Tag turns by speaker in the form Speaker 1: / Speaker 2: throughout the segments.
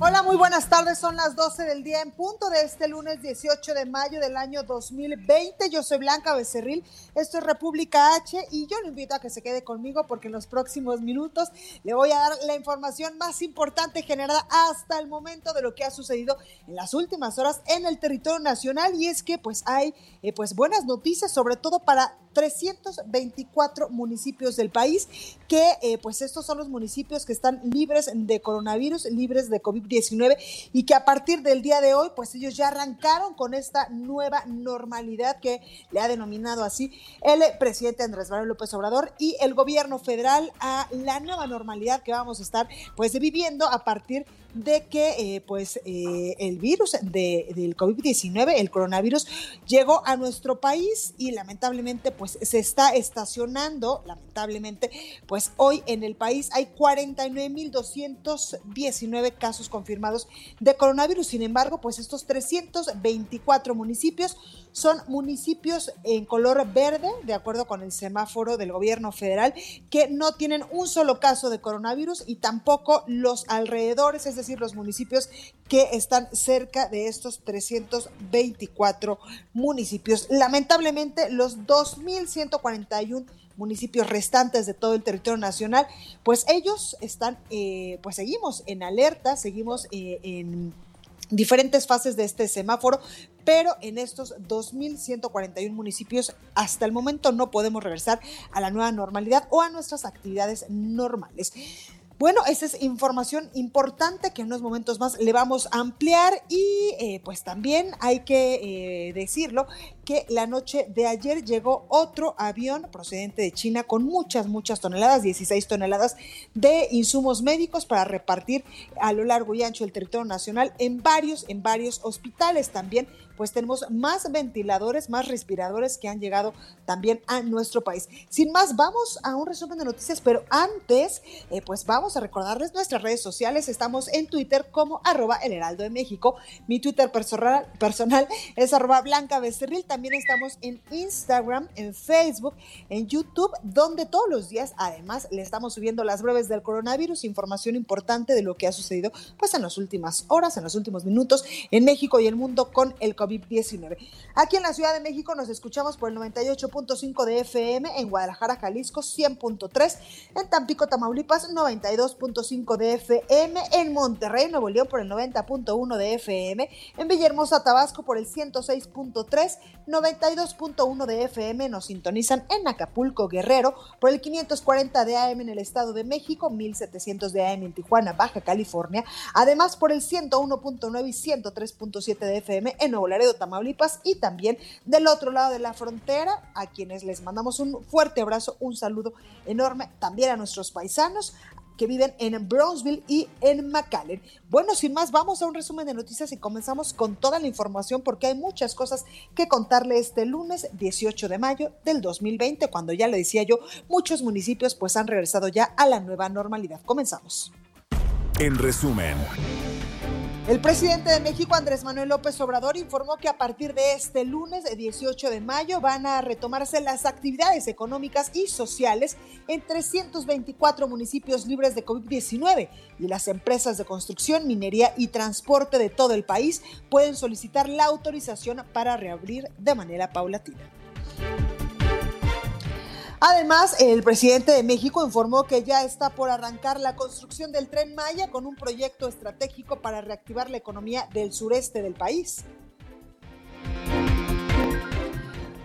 Speaker 1: Hola, muy buenas tardes. Son las 12 del día en punto de este lunes 18 de mayo del año 2020. Yo soy Blanca Becerril. Esto es República H y yo lo invito a que se quede conmigo porque en los próximos minutos le voy a dar la información más importante generada hasta el momento de lo que ha sucedido en las últimas horas en el territorio nacional y es que pues hay eh, pues buenas noticias sobre todo para 324 municipios del país, que eh, pues estos son los municipios que están libres de coronavirus, libres de COVID-19 y que a partir del día de hoy pues ellos ya arrancaron con esta nueva normalidad que le ha denominado así el presidente Andrés Manuel López Obrador y el gobierno federal a la nueva normalidad que vamos a estar pues viviendo a partir de que eh, pues eh, el virus de, del COVID-19, el coronavirus, llegó a nuestro país y lamentablemente pues se está estacionando, lamentablemente, pues hoy en el país hay 49.219 casos confirmados de coronavirus. Sin embargo, pues estos 324 municipios son municipios en color verde, de acuerdo con el semáforo del gobierno federal, que no tienen un solo caso de coronavirus y tampoco los alrededores, es decir, los municipios que están cerca de estos 324 municipios. Lamentablemente, los 2.141 municipios restantes de todo el territorio nacional, pues ellos están, eh, pues seguimos en alerta, seguimos eh, en diferentes fases de este semáforo, pero en estos 2.141 municipios hasta el momento no podemos regresar a la nueva normalidad o a nuestras actividades normales. Bueno, esa es información importante que en unos momentos más le vamos a ampliar y eh, pues también hay que eh, decirlo que la noche de ayer llegó otro avión procedente de China con muchas, muchas toneladas, 16 toneladas de insumos médicos para repartir a lo largo y ancho del territorio nacional en varios, en varios hospitales también pues tenemos más ventiladores, más respiradores que han llegado también a nuestro país. Sin más, vamos a un resumen de noticias, pero antes, eh, pues vamos a recordarles nuestras redes sociales. Estamos en Twitter como arroba el heraldo de México. Mi Twitter personal, personal es arroba blanca becerril. También estamos en Instagram, en Facebook, en YouTube, donde todos los días además le estamos subiendo las breves del coronavirus, información importante de lo que ha sucedido pues en las últimas horas, en los últimos minutos en México y el mundo con el COVID-19. Aquí en la Ciudad de México nos escuchamos por el 98.5 de FM, en Guadalajara, Jalisco 100.3, en Tampico, Tamaulipas 92.5 de FM, en Monterrey, Nuevo León por el 90.1 de FM, en Villahermosa, Tabasco por el 106.3, 92.1 de FM nos sintonizan en Acapulco, Guerrero por el 540 de AM en el Estado de México, 1700 de AM en Tijuana, Baja California, además por el 101.9 y 103.7 de FM en Nuevo Laredo, Tamaulipas y también del otro lado de la frontera, a quienes les mandamos un fuerte abrazo, un saludo enorme también a nuestros paisanos que viven en Brownsville y en McAllen. Bueno, sin más, vamos a un resumen de noticias y comenzamos con toda la información porque hay muchas cosas que contarle este lunes 18 de mayo del 2020, cuando ya le decía yo, muchos municipios pues han regresado ya a la nueva normalidad. Comenzamos.
Speaker 2: En resumen.
Speaker 1: El presidente de México, Andrés Manuel López Obrador, informó que a partir de este lunes 18 de mayo van a retomarse las actividades económicas y sociales en 324 municipios libres de COVID-19 y las empresas de construcción, minería y transporte de todo el país pueden solicitar la autorización para reabrir de manera paulatina. Además, el presidente de México informó que ya está por arrancar la construcción del tren Maya con un proyecto estratégico para reactivar la economía del sureste del país.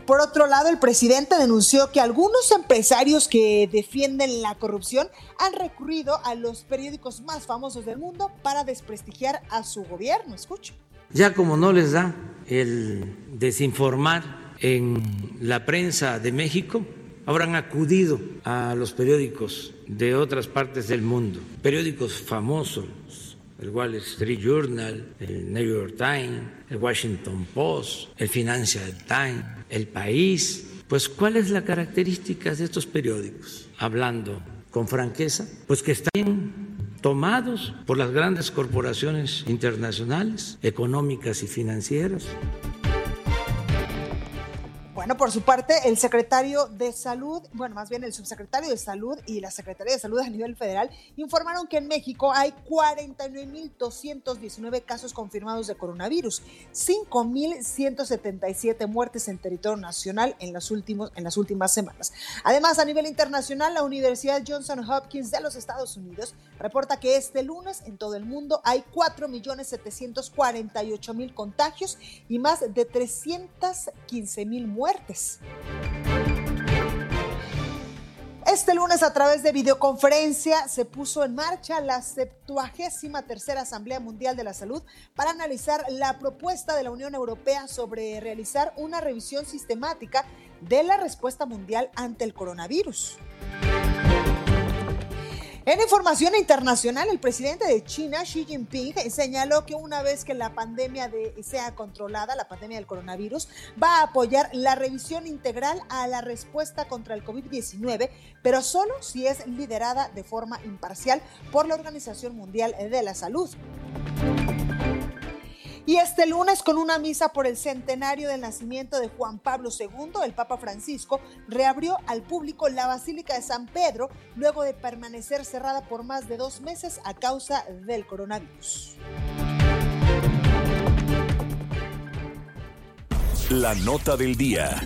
Speaker 1: por otro lado, el presidente denunció que algunos empresarios que defienden la corrupción han recurrido a los periódicos más famosos del mundo para desprestigiar a su gobierno. Escucha.
Speaker 3: Ya como no les da el desinformar en la prensa de México, han acudido a los periódicos de otras partes del mundo, periódicos famosos, el Wall Street Journal, el New York Times, el Washington Post, el Financial Times, el País. Pues, ¿cuál es la característica de estos periódicos? Hablando con franqueza, pues que están tomados por las grandes corporaciones internacionales, económicas y financieras.
Speaker 1: Bueno, por su parte, el secretario de Salud, bueno, más bien el subsecretario de Salud y la Secretaría de Salud a nivel federal informaron que en México hay 49.219 casos confirmados de coronavirus, 5.177 muertes en territorio nacional en, los últimos, en las últimas semanas. Además, a nivel internacional, la Universidad Johnson Hopkins de los Estados Unidos reporta que este lunes en todo el mundo hay 4.748.000 contagios y más de 315.000 muertes este lunes a través de videoconferencia se puso en marcha la 73 Asamblea Mundial de la Salud para analizar la propuesta de la Unión Europea sobre realizar una revisión sistemática de la respuesta mundial ante el coronavirus. En información internacional, el presidente de China, Xi Jinping, señaló que una vez que la pandemia sea controlada, la pandemia del coronavirus, va a apoyar la revisión integral a la respuesta contra el COVID-19, pero solo si es liderada de forma imparcial por la Organización Mundial de la Salud. Y este lunes, con una misa por el centenario del nacimiento de Juan Pablo II, el Papa Francisco reabrió al público la Basílica de San Pedro luego de permanecer cerrada por más de dos meses a causa del coronavirus.
Speaker 2: La nota del día.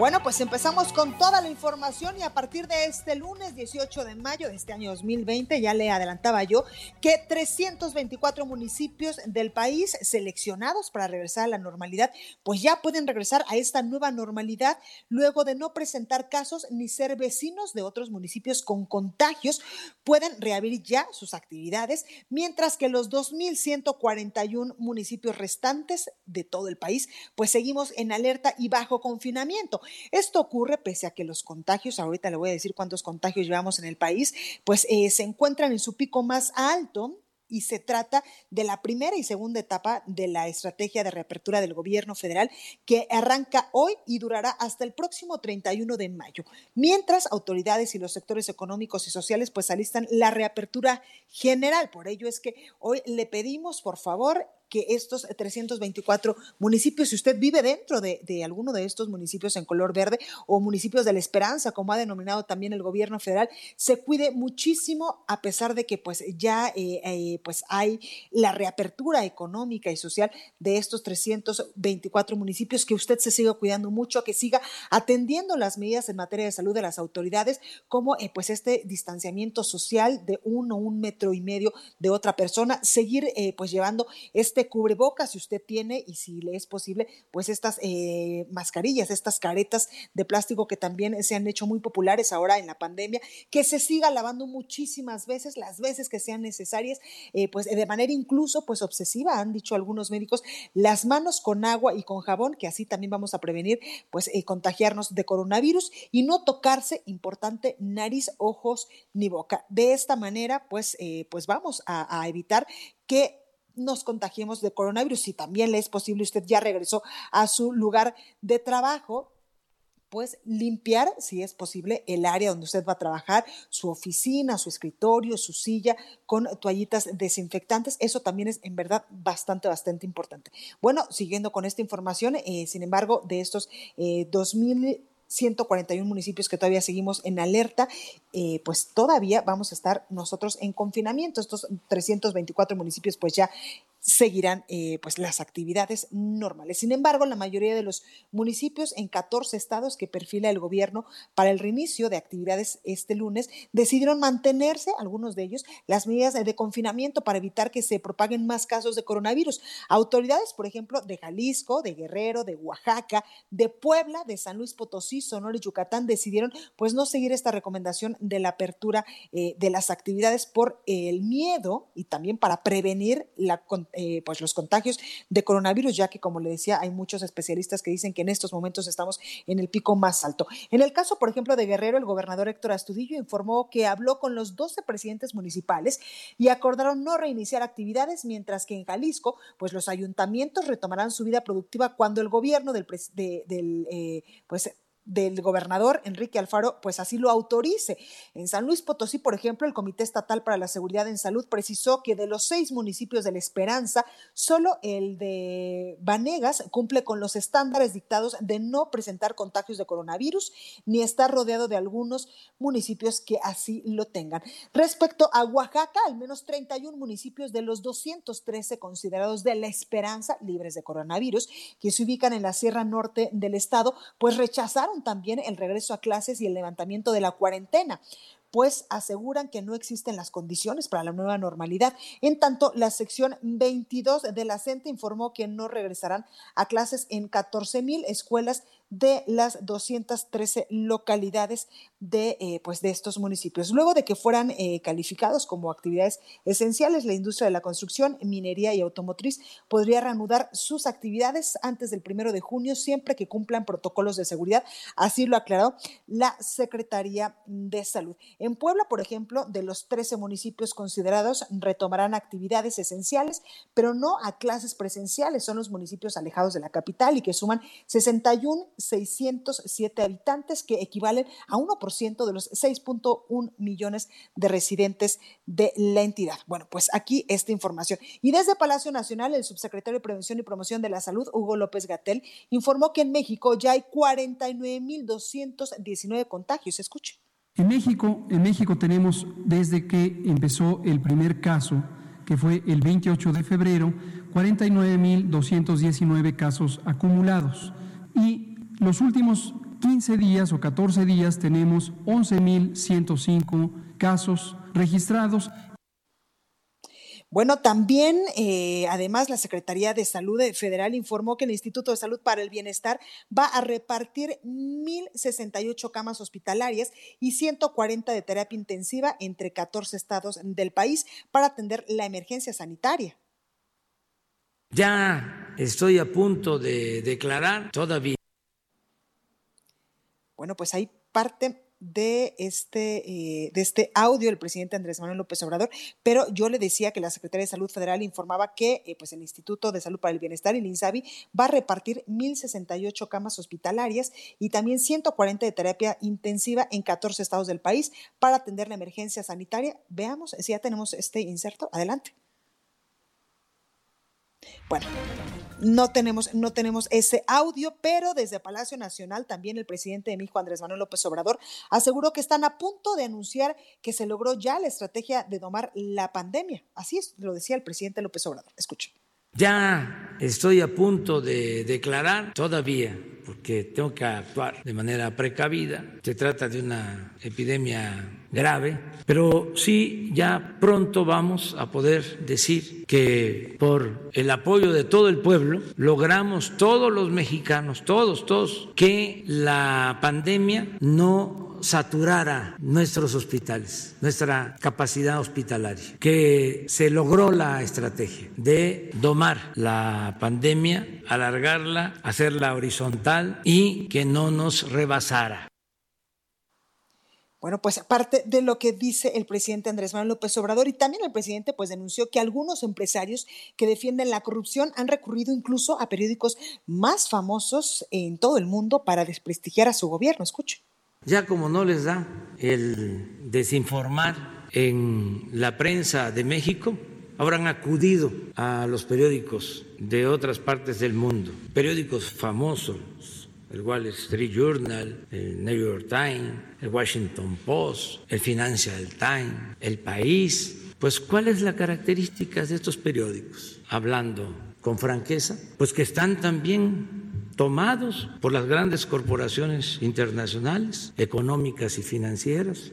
Speaker 1: Bueno, pues empezamos con toda la información y a partir de este lunes 18 de mayo de este año 2020, ya le adelantaba yo que 324 municipios del país seleccionados para regresar a la normalidad, pues ya pueden regresar a esta nueva normalidad luego de no presentar casos ni ser vecinos de otros municipios con contagios, pueden reabrir ya sus actividades, mientras que los 2.141 municipios restantes de todo el país, pues seguimos en alerta y bajo confinamiento. Esto ocurre pese a que los contagios, ahorita le voy a decir cuántos contagios llevamos en el país, pues eh, se encuentran en su pico más alto y se trata de la primera y segunda etapa de la estrategia de reapertura del gobierno federal que arranca hoy y durará hasta el próximo 31 de mayo. Mientras autoridades y los sectores económicos y sociales pues alistan la reapertura general. Por ello es que hoy le pedimos, por favor, que estos 324 municipios, si usted vive dentro de, alguno de estos municipios en color verde o municipios de la esperanza, como ha denominado también el gobierno federal, se cuide muchísimo a pesar de que pues ya eh, eh, pues hay la reapertura económica y social de estos 324 municipios, que usted se siga cuidando mucho, que siga atendiendo las medidas en materia de salud de las autoridades, como eh, pues este distanciamiento social de uno, un metro y medio de otra persona, seguir pues llevando este cubre cubrebocas si usted tiene y si le es posible, pues estas eh, mascarillas, estas caretas de plástico que también se han hecho muy populares ahora en la pandemia, que se siga lavando muchísimas veces, las veces que sean necesarias, eh, pues de manera incluso pues obsesiva, han dicho algunos médicos, las manos con agua y con jabón, que así también vamos a prevenir pues eh, contagiarnos de coronavirus y no tocarse, importante, nariz, ojos ni boca. De esta manera pues, pues vamos a evitar que nos contagiemos de coronavirus. Si también le es posible, usted ya regresó a su lugar de trabajo, pues limpiar, si es posible, el área donde usted va a trabajar, su oficina, su escritorio, su silla, con toallitas desinfectantes. Eso también es en verdad bastante, bastante importante. Bueno, siguiendo con esta información, eh, sin embargo, de estos eh, 2000 141 municipios que todavía seguimos en alerta, eh, pues todavía vamos a estar nosotros en confinamiento. Estos 324 municipios pues ya seguirán eh, pues las actividades normales. Sin embargo, la mayoría de los municipios en 14 estados que perfila el gobierno para el reinicio de actividades este lunes decidieron mantenerse, algunos de ellos, las medidas de confinamiento para evitar que se propaguen más casos de coronavirus. Autoridades, por ejemplo, de Jalisco, de Guerrero, de Oaxaca, de Puebla, de San Luis Potosí, Sonora y Yucatán decidieron pues no seguir esta recomendación de la apertura eh, de las actividades por el miedo y también para prevenir la eh, pues los contagios de coronavirus, ya que como le decía, hay muchos especialistas que dicen que en estos momentos estamos en el pico más alto. En el caso, por ejemplo, de Guerrero, el gobernador Héctor Astudillo informó que habló con los 12 presidentes municipales y acordaron no reiniciar actividades, mientras que en Jalisco, pues los ayuntamientos retomarán su vida productiva cuando el gobierno del, del eh, pues del gobernador Enrique Alfaro, pues así lo autorice. En San Luis Potosí, por ejemplo, el Comité Estatal para la Seguridad en Salud precisó que de los seis municipios de La Esperanza, solo el de Vanegas cumple con los estándares dictados de no presentar contagios de coronavirus ni estar rodeado de algunos municipios que así lo tengan. Respecto a Oaxaca, al menos 31 municipios de los 213 considerados de La Esperanza libres de coronavirus, que se ubican en la Sierra Norte del estado, pues rechazaron también el regreso a clases y el levantamiento de la cuarentena pues aseguran que no existen las condiciones para la nueva normalidad. En tanto, la sección 22 de la CENTE informó que no regresarán a clases en 14 mil escuelas de las 213 localidades de, eh, pues de estos municipios. Luego de que fueran eh, calificados como actividades esenciales, la industria de la construcción, minería y automotriz podría reanudar sus actividades antes del primero de junio, siempre que cumplan protocolos de seguridad. Así lo aclaró la Secretaría de Salud. En Puebla, por ejemplo, de los 13 municipios considerados, retomarán actividades esenciales, pero no a clases presenciales. Son los municipios alejados de la capital y que suman 61 607 habitantes, que equivalen a 1% de los 6.1 millones de residentes de la entidad. Bueno, pues aquí esta información. Y desde Palacio Nacional, el subsecretario de Prevención y Promoción de la Salud, Hugo López Gatel, informó que en México ya hay 49.219 contagios. Escuche.
Speaker 4: En México, en México tenemos desde que empezó el primer caso, que fue el 28 de febrero, 49.219 casos acumulados. Y los últimos 15 días o 14 días tenemos 11.105 casos registrados.
Speaker 1: Bueno, también, eh, además, la Secretaría de Salud Federal informó que el Instituto de Salud para el Bienestar va a repartir 1.068 camas hospitalarias y 140 de terapia intensiva entre 14 estados del país para atender la emergencia sanitaria.
Speaker 3: Ya estoy a punto de declarar todavía
Speaker 1: bueno, pues hay parte de este, eh, de este audio del presidente Andrés Manuel López Obrador, pero yo le decía que la Secretaría de Salud Federal informaba que eh, pues el Instituto de Salud para el Bienestar, el INSABI, va a repartir 1.068 camas hospitalarias y también 140 de terapia intensiva en 14 estados del país para atender la emergencia sanitaria. Veamos si ya tenemos este inserto. Adelante. Bueno, no tenemos, no tenemos ese audio, pero desde Palacio Nacional también el presidente de México, Andrés Manuel López Obrador, aseguró que están a punto de anunciar que se logró ya la estrategia de domar la pandemia. Así es, lo decía el presidente López Obrador. Escuchen.
Speaker 3: Ya estoy a punto de declarar todavía porque tengo que actuar de manera precavida. Se trata de una epidemia grave, pero sí ya pronto vamos a poder decir que por el apoyo de todo el pueblo logramos todos los mexicanos, todos, todos, que la pandemia no saturara nuestros hospitales, nuestra capacidad hospitalaria, que se logró la estrategia de domar la pandemia, alargarla, hacerla horizontal y que no nos rebasara.
Speaker 1: Bueno, pues aparte de lo que dice el presidente Andrés Manuel López Obrador y también el presidente pues denunció que algunos empresarios que defienden la corrupción han recurrido incluso a periódicos más famosos en todo el mundo para desprestigiar a su gobierno. Escuche.
Speaker 3: Ya como no les da el desinformar en la prensa de México, habrán acudido a los periódicos de otras partes del mundo, periódicos famosos, el Wall Street Journal, el New York Times, el Washington Post, el Financial Times, el País, Pues, ¿cuál es la característica de estos periódicos? Hablando con franqueza, pues que están también tomados por las grandes corporaciones internacionales, económicas y financieras.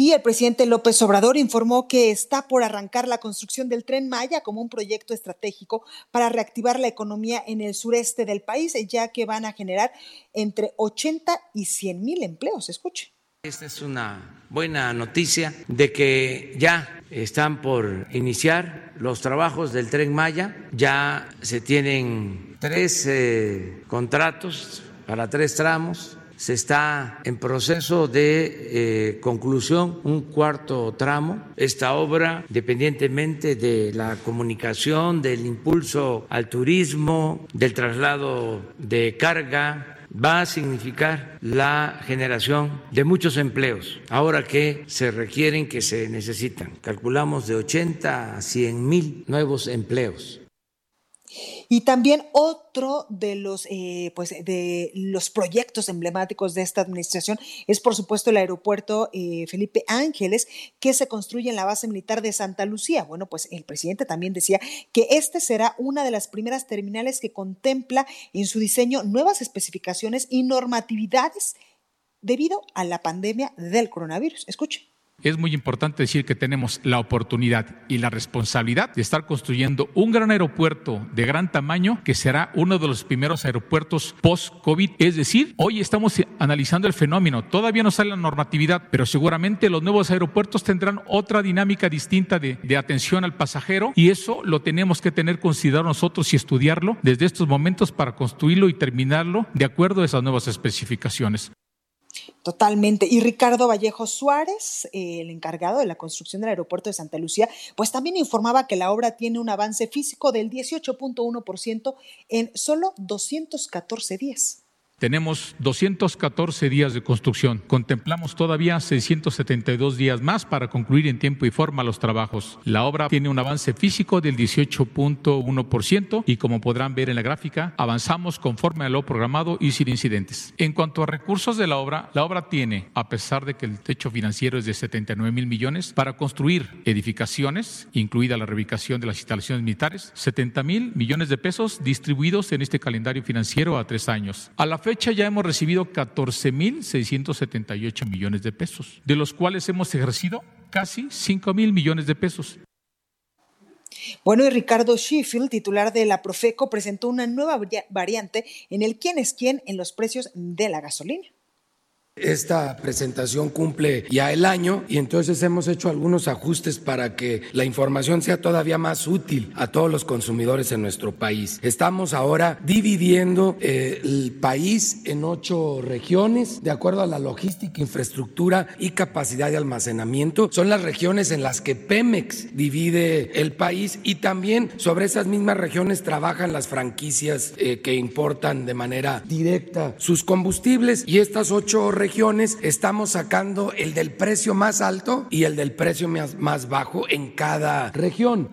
Speaker 1: Y el presidente López Obrador informó que está por arrancar la construcción del tren Maya como un proyecto estratégico para reactivar la economía en el sureste del país, ya que van a generar entre 80 y 100 mil empleos. Escuche.
Speaker 3: Esta es una buena noticia de que ya están por iniciar los trabajos del tren Maya, ya se tienen tres eh, contratos para tres tramos se está en proceso de eh, conclusión un cuarto tramo. Esta obra, dependientemente de la comunicación, del impulso al turismo, del traslado de carga, va a significar la generación de muchos empleos, ahora que se requieren, que se necesitan. Calculamos de 80 a 100 mil nuevos empleos.
Speaker 1: Y también otro de los, eh, pues, de los proyectos emblemáticos de esta administración es, por supuesto, el aeropuerto eh, Felipe Ángeles, que se construye en la base militar de Santa Lucía. Bueno, pues el presidente también decía que este será una de las primeras terminales que contempla en su diseño nuevas especificaciones y normatividades debido a la pandemia del coronavirus. Escuche.
Speaker 5: Es muy importante decir que tenemos la oportunidad y la responsabilidad de estar construyendo un gran aeropuerto de gran tamaño que será uno de los primeros aeropuertos post-COVID. Es decir, hoy estamos analizando el fenómeno. Todavía no sale la normatividad, pero seguramente los nuevos aeropuertos tendrán otra dinámica distinta de, atención al pasajero y eso lo tenemos que tener considerado nosotros y estudiarlo desde estos momentos para construirlo y terminarlo de acuerdo a esas nuevas especificaciones.
Speaker 1: Totalmente. Y Ricardo Vallejo Suárez, eh, el encargado de la construcción del aeropuerto de Santa Lucía, pues también informaba que la obra tiene un avance físico del 18.1% en solo 214 días.
Speaker 5: Tenemos 214 días de construcción. Contemplamos todavía 672 días más para concluir en tiempo y forma los trabajos. La obra tiene un avance físico del 18.1% y como podrán ver en la gráfica, avanzamos conforme a lo programado y sin incidentes. En cuanto a recursos de la obra, la obra tiene, a pesar de que el techo financiero es de 79 mil millones, para construir edificaciones, incluida la reubicación de las instalaciones militares, 70 mil millones de pesos distribuidos en este calendario financiero a tres años. Fecha ya hemos recibido 14.678 millones de pesos, de los cuales hemos ejercido casi 5 mil millones de pesos.
Speaker 1: Bueno, y Ricardo Sheffield, titular de la Profeco, presentó una nueva variante en el quién es quién en los precios de la gasolina.
Speaker 6: Esta presentación cumple ya el año y entonces hemos hecho algunos ajustes para que la información sea todavía más útil a todos los consumidores en nuestro país. Estamos ahora dividiendo eh, el país en ocho regiones de acuerdo a la logística, infraestructura y capacidad de almacenamiento. Son las regiones en las que Pemex divide el país y también sobre esas mismas regiones trabajan las franquicias eh, que importan de manera directa sus combustibles y estas ocho regiones estamos sacando el del precio más alto y el del precio más, bajo en cada región.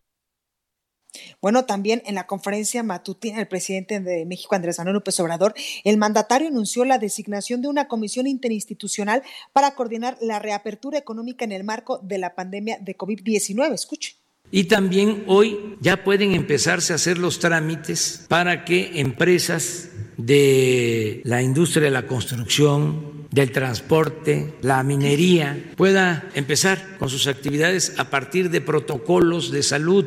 Speaker 1: Bueno, también en la conferencia matutina del presidente de México, Andrés Manuel López Obrador, el mandatario anunció la designación de una comisión interinstitucional para coordinar la reapertura económica en el marco de la pandemia de COVID-19. Escuche.
Speaker 3: Y también hoy ya pueden empezarse a hacer los trámites para que empresas de la industria de la construcción, del transporte, la minería, pueda empezar con sus actividades a partir de protocolos de salud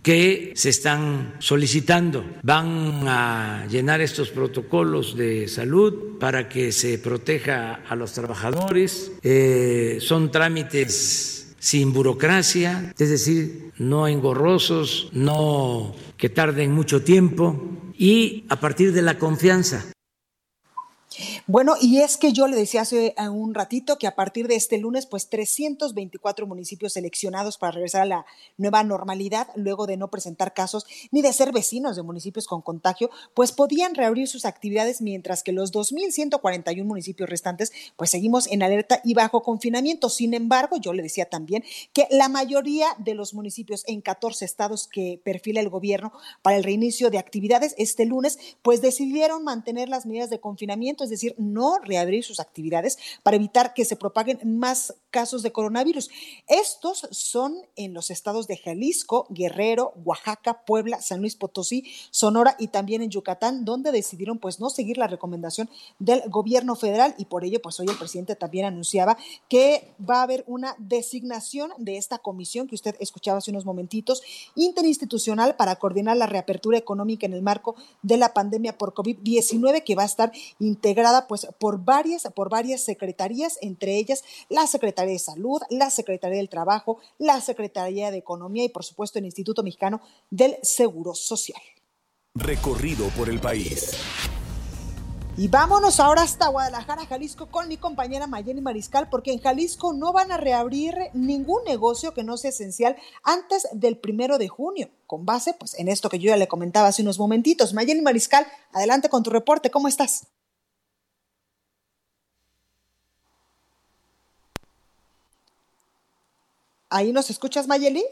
Speaker 3: que se están solicitando. Van a llenar estos protocolos de salud para que se proteja a los trabajadores. Eh, son trámites sin burocracia, es decir, no engorrosos, no que tarden mucho tiempo y a partir de la confianza.
Speaker 1: Bueno, y es que yo le decía hace eh, un ratito que a partir de este lunes, pues 324 municipios seleccionados para regresar a la nueva normalidad, luego de no presentar casos ni de ser vecinos de municipios con contagio, pues podían reabrir sus actividades, mientras que los 2.141 municipios restantes, pues seguimos en alerta y bajo confinamiento. Sin embargo, yo le decía también que la mayoría de los municipios en 14 estados que perfila el gobierno para el reinicio de actividades este lunes, pues decidieron mantener las medidas de confinamiento es decir, no reabrir sus actividades para evitar que se propaguen más casos de coronavirus. Estos son en los estados de Jalisco, Guerrero, Oaxaca, Puebla, San Luis Potosí, Sonora y también en Yucatán, donde decidieron pues no seguir la recomendación del gobierno federal y por ello pues hoy el presidente también anunciaba que va a haber una designación de esta comisión que usted escuchaba hace unos momentitos, interinstitucional para coordinar la reapertura económica en el marco de la pandemia por COVID-19 que va a estar integrada pues por varias por varias secretarías, entre ellas la Secretaría de Salud, la Secretaría del Trabajo, la Secretaría de Economía y por supuesto el Instituto Mexicano del Seguro Social.
Speaker 2: Recorrido por el país.
Speaker 1: Y vámonos ahora hasta Guadalajara, Jalisco, con mi compañera Mayeni Mariscal, porque en Jalisco no van a reabrir ningún negocio que no sea esencial antes del primero de junio, con base pues, en esto que yo ya le comentaba hace unos momentitos. Mayeni Mariscal, adelante con tu reporte, ¿cómo estás? ¿Ahí nos escuchas, Mayeli?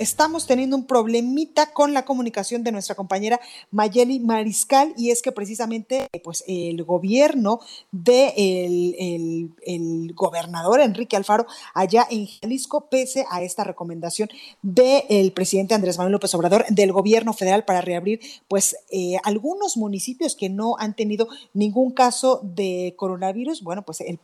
Speaker 1: Estamos teniendo un problemita con la comunicación de nuestra compañera Mayeli Mariscal y es que precisamente pues el gobierno del de el, gobernador Enrique Alfaro allá en Jalisco, pese a esta recomendación del presidente Andrés Manuel López Obrador del gobierno federal para reabrir pues eh, algunos municipios que no han tenido ningún caso de coronavirus, bueno pues el,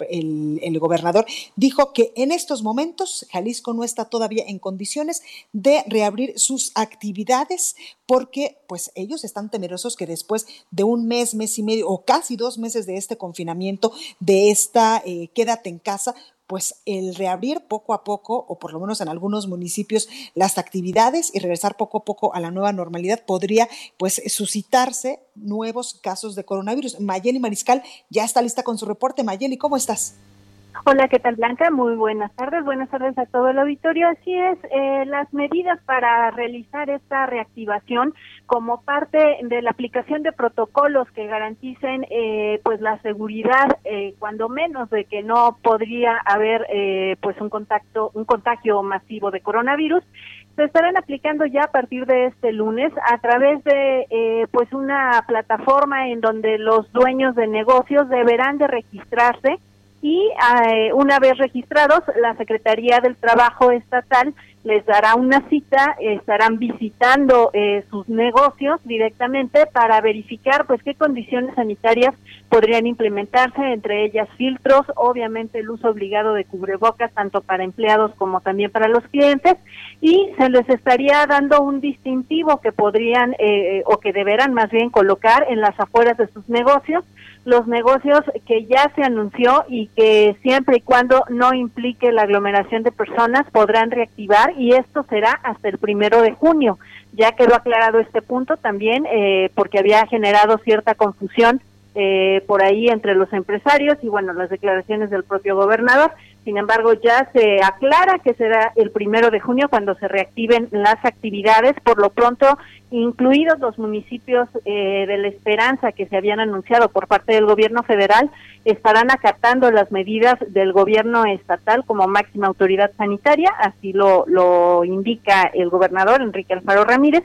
Speaker 1: el gobernador dijo que en estos momentos Jalisco no está todavía en condiciones de de reabrir sus actividades porque pues ellos están temerosos que después de un mes, mes y medio o casi dos meses de este confinamiento, de esta eh, quédate en casa, pues el reabrir poco a poco, o por lo menos en algunos municipios, las actividades y regresar poco a poco a la nueva normalidad podría pues suscitarse nuevos casos de coronavirus. Mayeli Mariscal ya está lista con su reporte. Mayeli, ¿cómo estás?
Speaker 7: Hola, ¿qué tal Blanca? Muy buenas tardes. Buenas tardes a todo el auditorio. Así es, eh, las medidas para realizar esta reactivación como parte de la aplicación de protocolos que garanticen eh, pues la seguridad, eh, cuando menos de que no podría haber pues un contacto, un contagio masivo de coronavirus, se estarán aplicando ya a partir de este lunes a través de pues una plataforma en donde los dueños de negocios deberán de registrarse y eh, una vez registrados, la Secretaría del Trabajo Estatal les dará una cita, estarán visitando eh, sus negocios directamente para verificar pues qué condiciones sanitarias podrían implementarse, entre ellas filtros, obviamente el uso obligado de cubrebocas tanto para empleados como también para los clientes y se les estaría dando un distintivo que podrían eh, o que deberán más bien colocar en las afueras de sus negocios los negocios que ya se anunció y que siempre y cuando no implique la aglomeración de personas podrán reactivar y esto será hasta el primero de junio. Ya quedó aclarado este punto también eh, porque había generado cierta confusión eh, por ahí entre los empresarios y bueno, las declaraciones del propio gobernador. Sin embargo, ya se aclara que será el primero de junio cuando se reactiven las actividades. Por lo pronto, incluidos los municipios eh, de la Esperanza que se habían anunciado por parte del gobierno federal, estarán acatando las medidas del gobierno estatal como máxima autoridad sanitaria, así lo, lo indica el gobernador Enrique Alfaro Ramírez,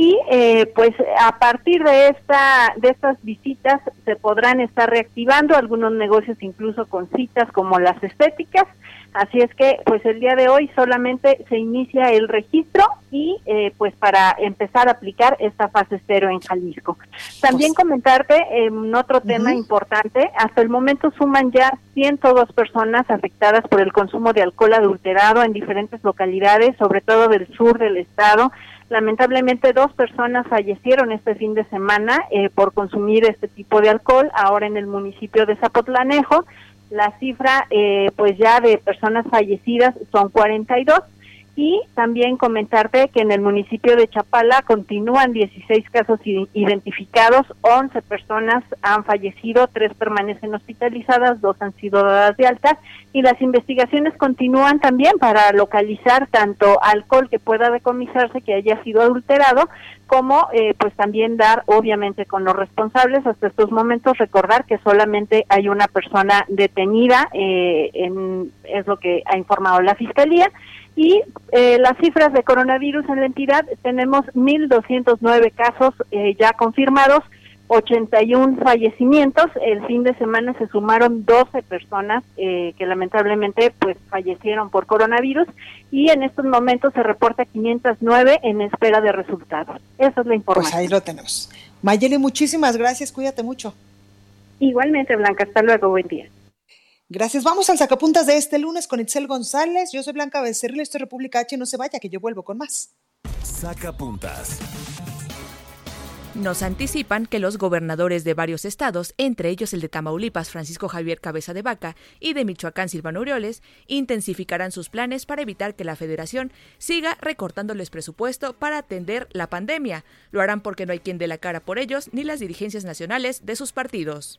Speaker 7: y eh, pues a partir de esta de estas visitas se podrán estar reactivando algunos negocios incluso con citas como las estéticas. Así es que pues el día de hoy solamente se inicia el registro y eh, pues para empezar a aplicar esta fase cero en Jalisco. También pues comentarte en otro tema importante hasta el momento suman ya 102 personas afectadas por el consumo de alcohol adulterado en diferentes localidades sobre todo del sur del estado Lamentablemente dos personas fallecieron este fin de semana eh, por consumir este tipo de alcohol, ahora en el municipio de Zapotlanejo. La cifra, eh, pues ya de personas fallecidas son 42 y también comentarte que en el municipio de Chapala continúan 16 casos identificados, 11 personas han fallecido, 3 permanecen hospitalizadas, 2 han sido dadas de alta y las investigaciones continúan también para localizar tanto alcohol que pueda decomisarse que haya sido adulterado como eh, pues también dar obviamente con los responsables hasta estos momentos recordar que solamente hay una persona detenida eh, en, es lo que ha informado la fiscalía. Y eh, las cifras de coronavirus en la entidad tenemos 1.209 casos eh, ya confirmados, 81 fallecimientos. El fin de semana se sumaron 12 personas eh, que lamentablemente pues fallecieron por coronavirus y en estos momentos se reporta 509 en espera de resultados. Esa es la información.
Speaker 1: Pues ahí lo tenemos. Mayeli, muchísimas gracias. Cuídate mucho.
Speaker 7: Igualmente, Blanca. Hasta luego. Buen día.
Speaker 1: Gracias. Vamos al sacapuntas de este lunes con Itzel González. Yo soy Blanca Becerril, esto es República H. No se vaya, que yo vuelvo con más.
Speaker 2: Sacapuntas.
Speaker 8: Nos anticipan que los gobernadores de varios estados, entre ellos el de Tamaulipas, Francisco Javier Cabeza de Vaca, y de Michoacán, Silvano Aureoles, intensificarán sus planes para evitar que la federación siga recortándoles presupuesto para atender la pandemia. Lo harán porque no hay quien dé la cara por ellos ni las dirigencias nacionales de sus partidos.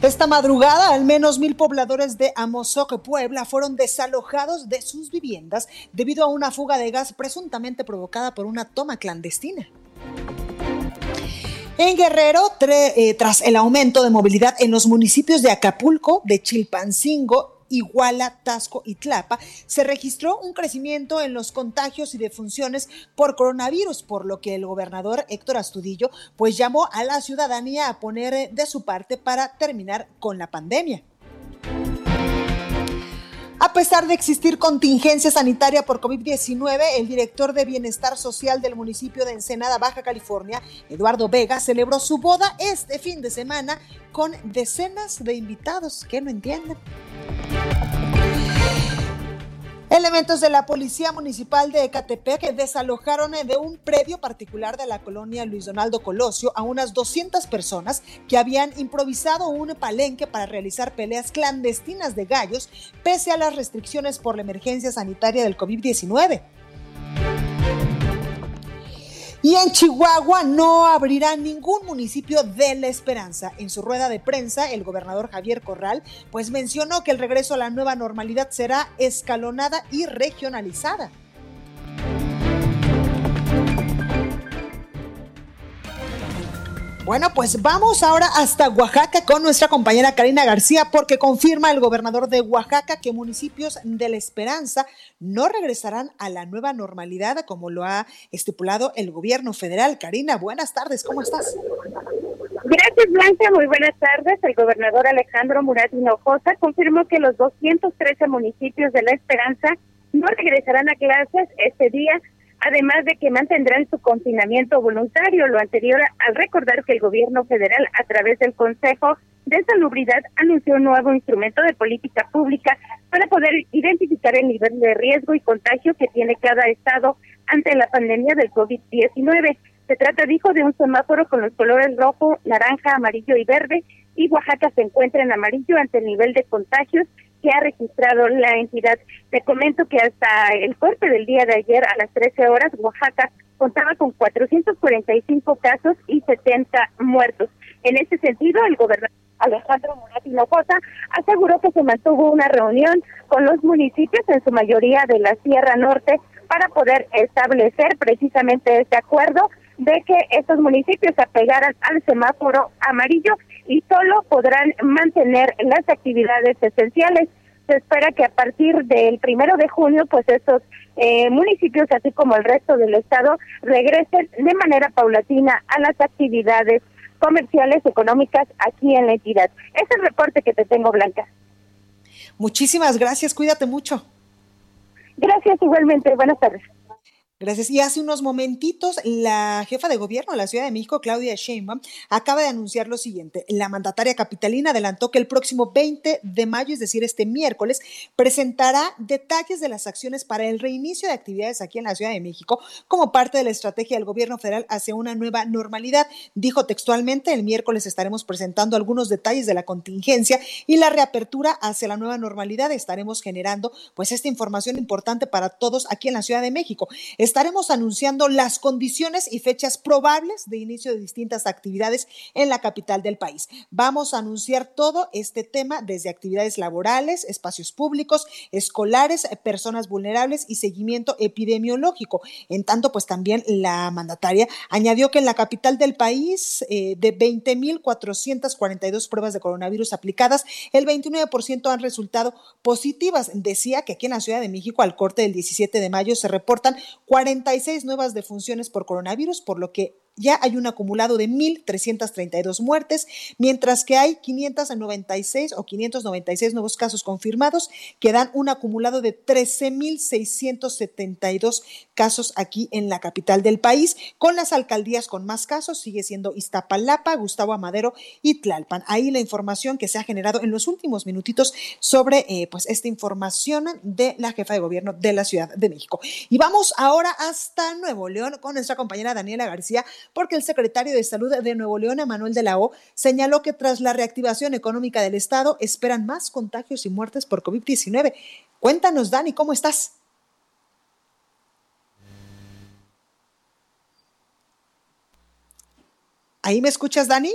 Speaker 1: Esta madrugada, al menos mil pobladores de Amozoc, Puebla, fueron desalojados de sus viviendas debido a una fuga de gas presuntamente provocada por una toma clandestina. En Guerrero, eh, tras el aumento de movilidad en los municipios de Acapulco, de Chilpancingo Iguala, Tasco y Tlapa, se registró un crecimiento en los contagios y defunciones por coronavirus, por lo que el gobernador Héctor Astudillo pues llamó a la ciudadanía a poner de su parte para terminar con la pandemia. A pesar de existir contingencia sanitaria por COVID-19, el director de Bienestar Social del municipio de Ensenada, Baja California, Eduardo Vega, celebró su boda este fin de semana con decenas de invitados que no entienden. Elementos de la Policía Municipal de Ecatepec desalojaron de un predio particular de la colonia Luis Donaldo Colosio a unas 200 personas que habían improvisado un palenque para realizar peleas clandestinas de gallos pese a las restricciones por la emergencia sanitaria del COVID-19. Y en Chihuahua no abrirá ningún municipio de la esperanza. En su rueda de prensa, el gobernador Javier Corral pues mencionó que el regreso a la nueva normalidad será escalonada y regionalizada. Bueno, pues vamos ahora hasta Oaxaca con nuestra compañera Karina García porque confirma el gobernador de Oaxaca que municipios de La Esperanza no regresarán a la nueva normalidad como lo ha estipulado el gobierno federal. Karina, buenas tardes, ¿cómo estás?
Speaker 9: Gracias, Blanca. Muy buenas tardes. El gobernador Alejandro Murat Hinojosa confirmó que los 213 municipios de La Esperanza no regresarán a clases este día además de que mantendrán su confinamiento voluntario, lo anterior al recordar que el gobierno federal, a través del Consejo de Salubridad, anunció un nuevo instrumento de política pública para poder identificar el nivel de riesgo y contagio que tiene cada estado ante la pandemia del COVID-19. Se trata, dijo, de un semáforo con los colores rojo, naranja, amarillo y verde, y Oaxaca se encuentra en amarillo ante el nivel de contagios que ha registrado la entidad. Te comento que hasta el corte del día de ayer a las 13 horas, Oaxaca contaba con 445 casos y 70 muertos. En este sentido, el gobernador Alejandro Murat Hinojosa aseguró que se mantuvo una reunión con los municipios, en su mayoría de la Sierra Norte, para poder establecer precisamente este acuerdo de que estos municipios se apegaran al semáforo amarillo y solo podrán mantener las actividades esenciales. Se espera que a partir del primero de junio, pues estos eh, municipios, así como el resto del estado, regresen de manera paulatina a las actividades comerciales, económicas aquí en la entidad. Es el reporte que te tengo, Blanca.
Speaker 1: Muchísimas gracias, cuídate mucho.
Speaker 9: Gracias igualmente, buenas tardes.
Speaker 1: Gracias. Y hace unos momentitos, la jefa de gobierno de la Ciudad de México, Claudia Sheinbaum, acaba de anunciar lo siguiente. La mandataria capitalina adelantó que el próximo 20 de mayo, es decir, este miércoles, presentará detalles de las acciones para el reinicio de actividades aquí en la Ciudad de México como parte de la estrategia del gobierno federal hacia una nueva normalidad. Dijo textualmente, el miércoles estaremos presentando algunos detalles de la contingencia y la reapertura hacia la nueva normalidad. Estaremos generando pues esta información importante para todos aquí en la Ciudad de México estaremos anunciando las condiciones y fechas probables de inicio de distintas actividades en la capital del país. Vamos a anunciar todo este tema desde actividades laborales, espacios públicos, escolares, personas vulnerables y seguimiento epidemiológico. En tanto, pues también la mandataria añadió que en la capital del país, eh, de 20.442 pruebas de coronavirus aplicadas, el 29% han resultado positivas. Decía que aquí en la Ciudad de México, al corte del 17 de mayo, se reportan 46 nuevas defunciones por coronavirus, por lo que ya hay un acumulado de 1.332 muertes, mientras que hay 596 o 596 nuevos casos confirmados, que dan un acumulado de 13.672 casos aquí en la capital del país. Con las alcaldías con más casos sigue siendo Iztapalapa, Gustavo Amadero y Tlalpan. Ahí la información que se ha generado en los últimos minutitos sobre eh, pues esta información de la jefa de gobierno de la Ciudad de México. Y vamos ahora hasta Nuevo León con nuestra compañera Daniela García porque el secretario de Salud de Nuevo León, Manuel de la O, señaló que tras la reactivación económica del Estado esperan más contagios y muertes por COVID-19. Cuéntanos, Dani, ¿cómo estás? ¿Ahí me escuchas, Dani?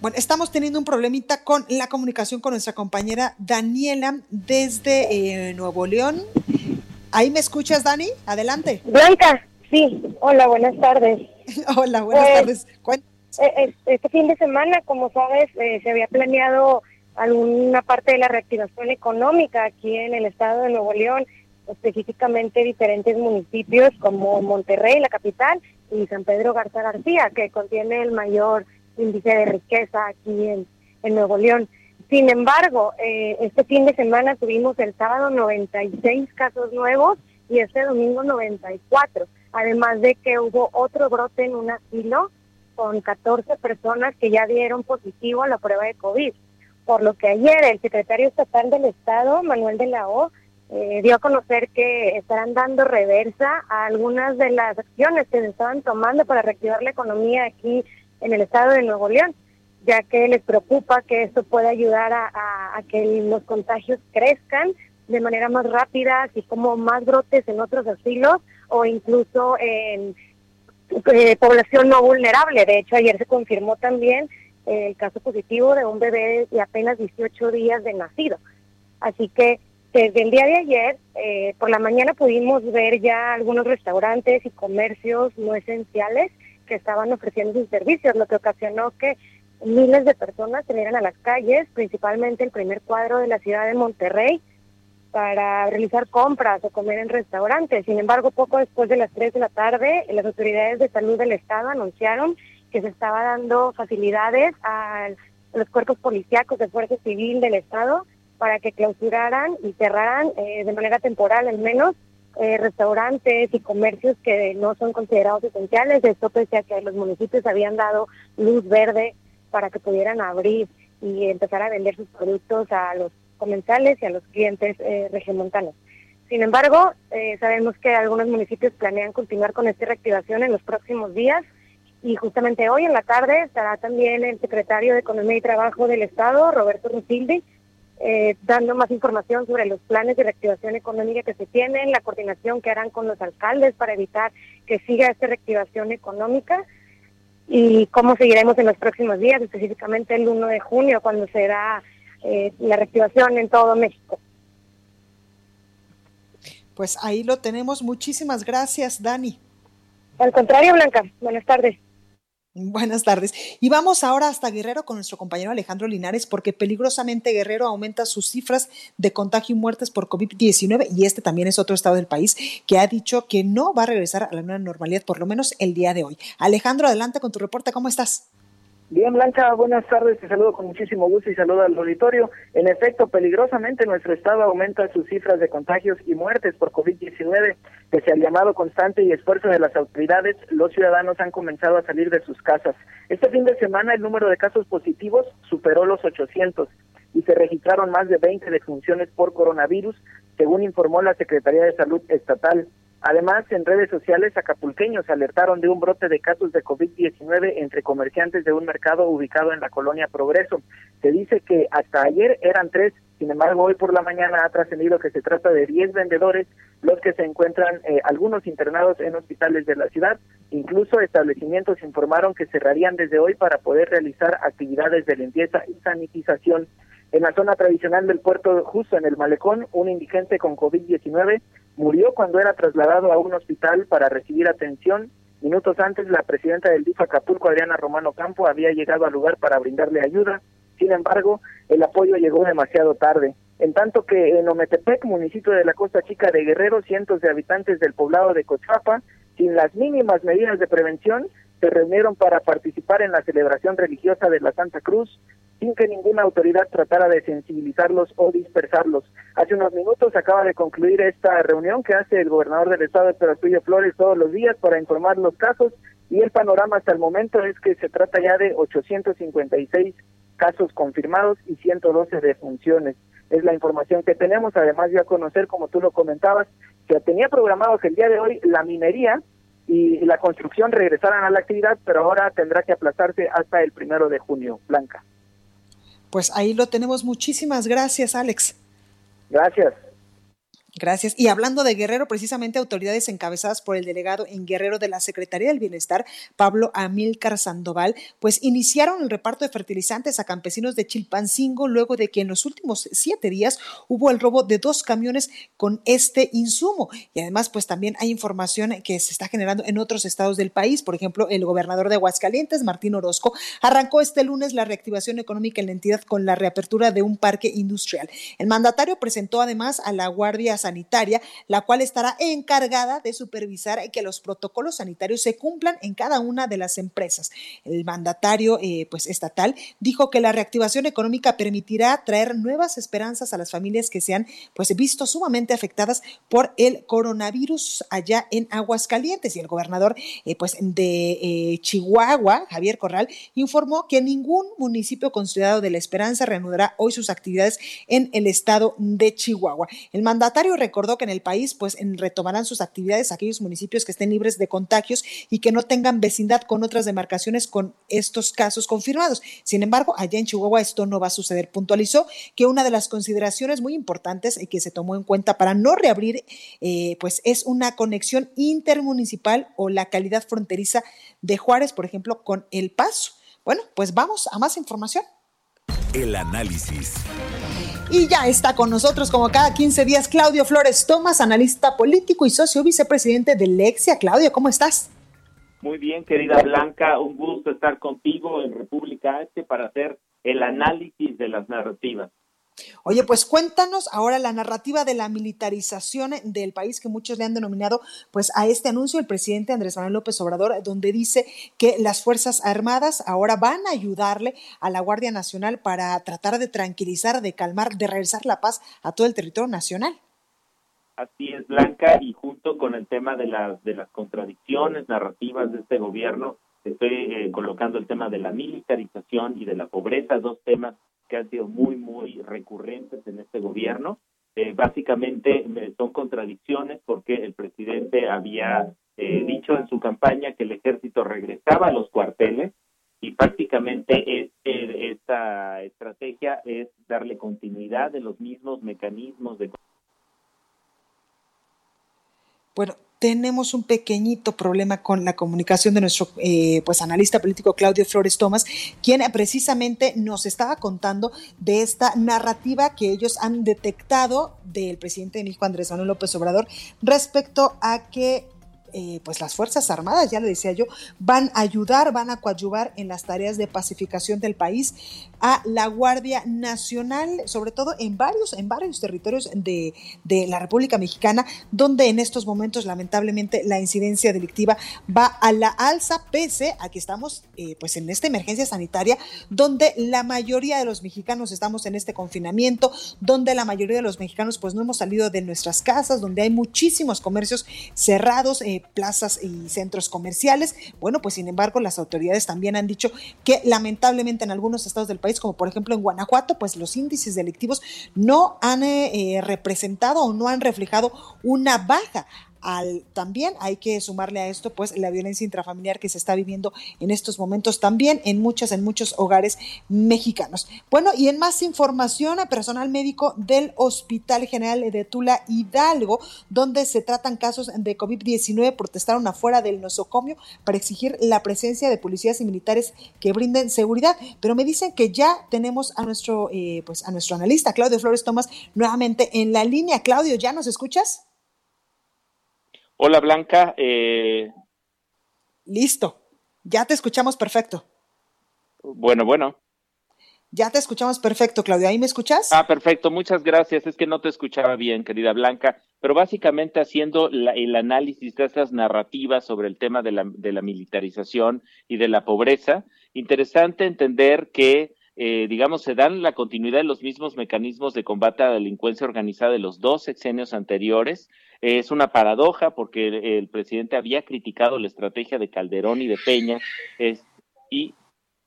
Speaker 1: Bueno, estamos teniendo un problemita con la comunicación con nuestra compañera Daniela desde eh, Nuevo León. ¿Ahí me escuchas, Dani? Adelante.
Speaker 10: Blanca, sí. Hola, buenas tardes.
Speaker 1: Hola, buenas tardes.
Speaker 10: Eh, este fin de semana, como sabes, eh, se había planeado alguna parte de la reactivación económica aquí en el estado de Nuevo León, específicamente diferentes municipios como Monterrey, la capital, y San Pedro Garza García, que contiene el mayor índice de riqueza aquí en, en Nuevo León. Sin embargo, eh, este fin de semana tuvimos el sábado 96 casos nuevos y este domingo 94, además de que hubo otro brote en un asilo con 14 personas que ya dieron positivo a la prueba de COVID. Por lo que ayer el secretario estatal del Estado, Manuel de la O, eh, dio a conocer que estarán dando reversa a algunas de las acciones que se estaban tomando para reactivar la economía aquí en el estado de Nuevo León ya que les preocupa que esto pueda ayudar a, que los contagios crezcan de manera más rápida, así como más brotes en otros asilos o incluso en eh, población no vulnerable. De hecho, ayer se confirmó también el caso positivo de un bebé de apenas 18 días de nacido. Así que desde el día de ayer, eh, por la mañana pudimos ver ya algunos restaurantes y comercios no esenciales que estaban ofreciendo sus servicios, lo que ocasionó que miles de personas salieron a las calles, principalmente el primer cuadro de la ciudad de Monterrey, para realizar compras o comer en restaurantes. Sin embargo, poco después de las 3 de la tarde, las autoridades de salud del Estado anunciaron que se estaba dando facilidades a los cuerpos policíacos de Fuerza Civil del Estado para que clausuraran y cerraran eh, de manera temporal al menos eh, restaurantes y comercios que no son considerados esenciales. Esto pese a que los municipios habían dado luz verde para que pudieran abrir y empezar a vender sus productos a los comensales y a los clientes eh, regiomontanos. Sin embargo, eh, sabemos que algunos municipios planean continuar con esta reactivación en los próximos días y justamente hoy en la tarde estará también el secretario de Economía y Trabajo del Estado, Roberto Rutildi, eh, dando más información sobre los planes de reactivación económica que se tienen, la coordinación que harán con los alcaldes para evitar que siga esta reactivación económica y cómo seguiremos en los próximos días, específicamente el 1 de junio, cuando será eh, la reactivación en todo México.
Speaker 1: Pues ahí lo tenemos. Muchísimas gracias, Dani.
Speaker 10: Al contrario, Blanca. Buenas tardes.
Speaker 1: Buenas tardes. Y vamos ahora hasta Guerrero con nuestro compañero Alejandro Linares, porque peligrosamente Guerrero aumenta sus cifras de contagio y muertes por COVID-19 y este también es otro estado del país que ha dicho que no va a regresar a la nueva normalidad, por lo menos el día de hoy. Alejandro, adelante con tu reporte, ¿cómo estás?
Speaker 11: Bien, Blanca, buenas tardes, te saludo con muchísimo gusto y saludo al auditorio. En efecto, peligrosamente nuestro estado aumenta sus cifras de contagios y muertes por COVID-19. Pese al llamado constante y esfuerzo de las autoridades, los ciudadanos han comenzado a salir de sus casas. Este fin de semana el número de casos positivos superó los 800 y se registraron más de 20 defunciones por coronavirus, según informó la Secretaría de Salud Estatal. Además, en redes sociales, acapulqueños alertaron de un brote de casos de COVID-19 entre comerciantes de un mercado ubicado en la colonia Progreso. Se dice que hasta ayer eran tres Sin embargo, hoy por la mañana ha trascendido que se trata de 10 vendedores los que se encuentran eh, algunos internados en hospitales de la ciudad. Incluso establecimientos informaron que cerrarían desde hoy para poder realizar actividades de limpieza y sanitización. En la zona tradicional del puerto, justo en el malecón, un indigente con COVID-19 murió cuando era trasladado a un hospital para recibir atención. Minutos antes, la presidenta del DIF Acapulco, Adriana Romano Campo, había llegado al lugar para brindarle ayuda. Sin embargo, el apoyo llegó demasiado tarde. En tanto que en Ometepec, municipio de la Costa Chica de Guerrero, cientos de habitantes del poblado de Cochapa, sin las mínimas medidas de prevención, se reunieron para participar en la celebración religiosa de la Santa Cruz, sin que ninguna autoridad tratara de sensibilizarlos o dispersarlos. Hace unos minutos acaba de concluir esta reunión que hace el gobernador del estado, Pedro Flores, todos los días para informar los casos y el panorama hasta el momento es que se trata ya de 856 casos confirmados y 112 defunciones. Es la información que tenemos. Además, ya conocer, como tú lo comentabas, que tenía programado que el día de hoy la minería y la construcción regresaran a la actividad, pero ahora tendrá que aplazarse hasta el primero de junio. Blanca.
Speaker 1: Pues ahí lo tenemos. Muchísimas gracias, Alex.
Speaker 11: Gracias.
Speaker 1: Gracias. Y hablando de Guerrero, precisamente autoridades encabezadas por el delegado en Guerrero de la Secretaría del Bienestar, Pablo Amílcar Sandoval, pues iniciaron el reparto de fertilizantes a campesinos de Chilpancingo luego de que en los últimos siete días hubo el robo de dos camiones con este insumo. Y además, pues también hay información que se está generando en otros estados del país. Por ejemplo, el gobernador de Aguascalientes, Martín Orozco, arrancó este lunes la reactivación económica en la entidad con la reapertura de un parque industrial. El mandatario presentó además a la Guardia sanitaria, la cual estará encargada de supervisar que los protocolos sanitarios se cumplan en cada una de las empresas. El mandatario eh, pues, estatal dijo que la reactivación económica permitirá traer nuevas esperanzas a las familias que se han pues, visto sumamente afectadas por el coronavirus allá en Aguascalientes. Y el gobernador eh, pues, de eh, Chihuahua, Javier Corral, informó que ningún municipio considerado de la Esperanza reanudará hoy sus actividades en el estado de Chihuahua. El mandatario recordó que en el país pues retomarán sus actividades aquellos municipios que estén libres de contagios y que no tengan vecindad con otras demarcaciones con estos casos confirmados. Sin embargo, allá en Chihuahua esto no va a suceder. Puntualizó que una de las consideraciones muy importantes y que se tomó en cuenta para no reabrir eh, pues es una conexión intermunicipal o la calidad fronteriza de Juárez, por ejemplo, con El Paso. Bueno, pues vamos a más información.
Speaker 2: El análisis.
Speaker 1: Y ya está con nosotros como cada 15 días Claudio Flores Tomás, analista político y socio vicepresidente de Lexia. Claudio, ¿cómo estás?
Speaker 12: Muy bien, querida Blanca, un gusto estar contigo en República Este para hacer el análisis de las narrativas.
Speaker 1: Oye, pues cuéntanos ahora la narrativa de la militarización del país que muchos le han denominado pues a este anuncio el presidente Andrés Manuel López Obrador, donde dice que las Fuerzas Armadas ahora van a ayudarle a la Guardia Nacional para tratar de tranquilizar, de calmar, de regresar la paz a todo el territorio nacional.
Speaker 12: Así es, Blanca, y junto con el tema de las, de las contradicciones narrativas de este gobierno, estoy eh, colocando el tema de la militarización y de la pobreza, dos temas que han sido muy, muy recurrentes en este gobierno. Eh, básicamente eh, son contradicciones porque el presidente había eh, dicho en su campaña que el ejército regresaba a los cuarteles y prácticamente este, esta estrategia es darle continuidad de los mismos mecanismos de
Speaker 1: bueno, tenemos un pequeñito problema con la comunicación de nuestro eh, pues analista político Claudio Flores Tomás, quien precisamente nos estaba contando de esta narrativa que ellos han detectado del presidente de México, Andrés Manuel López Obrador, respecto a que eh, pues las Fuerzas Armadas, ya le decía yo, van a ayudar, van a coadyuvar en las tareas de pacificación del país a la Guardia Nacional, sobre todo en varios, en varios territorios de, la República Mexicana, donde en estos momentos lamentablemente la incidencia delictiva va a la alza, pese a que estamos eh, pues en esta emergencia sanitaria, donde la mayoría de los mexicanos estamos en este confinamiento, donde la mayoría de los mexicanos pues no hemos salido de nuestras casas, donde hay muchísimos comercios cerrados, eh, plazas y centros comerciales. Bueno, pues sin embargo, las autoridades también han dicho que lamentablemente en algunos estados del país, como por ejemplo en Guanajuato, pues los índices delictivos no han eh, representado o no han reflejado una baja al, también hay que sumarle a esto pues la violencia intrafamiliar que se está viviendo en estos momentos también en muchas en muchos hogares mexicanos. Bueno, y en más información a personal médico del Hospital General de Tula Hidalgo, donde se tratan casos de COVID-19, protestaron afuera del nosocomio para exigir la presencia de policías y militares que brinden seguridad, pero me dicen que ya tenemos a nuestro eh, pues a nuestro analista Claudio Flores Tomás nuevamente en la línea. Claudio, ¿ya nos escuchas?
Speaker 12: Hola Blanca. Eh...
Speaker 1: Listo, ya te escuchamos perfecto.
Speaker 12: Bueno, bueno.
Speaker 1: Ya te escuchamos perfecto, Claudia. ¿Ahí me escuchas?
Speaker 12: Ah, perfecto. Muchas gracias. Es que no te escuchaba bien, querida Blanca, pero básicamente haciendo el análisis de estas narrativas sobre el tema de la, de la militarización y de la pobreza, interesante entender que eh, digamos, se dan la continuidad de los mismos mecanismos de combate a la delincuencia organizada de los dos sexenios anteriores. es una paradoja porque el, presidente había criticado la estrategia de Calderón y de Peña y,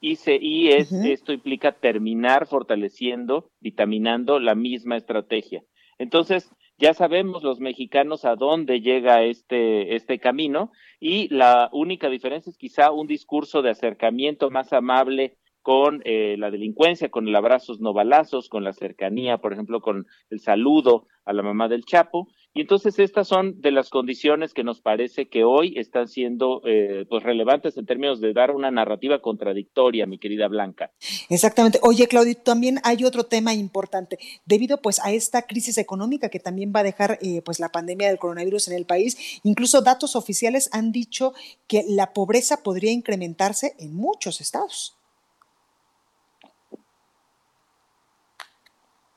Speaker 12: y, se, y es, esto implica terminar fortaleciendo, vitaminando la misma estrategia. Entonces, ya sabemos los mexicanos a dónde llega este, este camino y la única diferencia es quizá un discurso de acercamiento más amable con eh, la delincuencia, con el abrazos no balazos, con la cercanía, por ejemplo, con el saludo a la mamá del Chapo. Y entonces estas son de las condiciones que nos parece que hoy están siendo eh, pues relevantes en términos de dar una narrativa contradictoria, mi querida Blanca.
Speaker 1: Exactamente. Oye, Claudio, también hay otro tema importante. Debido pues a esta crisis económica que también va a dejar eh, pues la pandemia del coronavirus en el país, incluso datos oficiales han dicho que la pobreza podría incrementarse en muchos estados.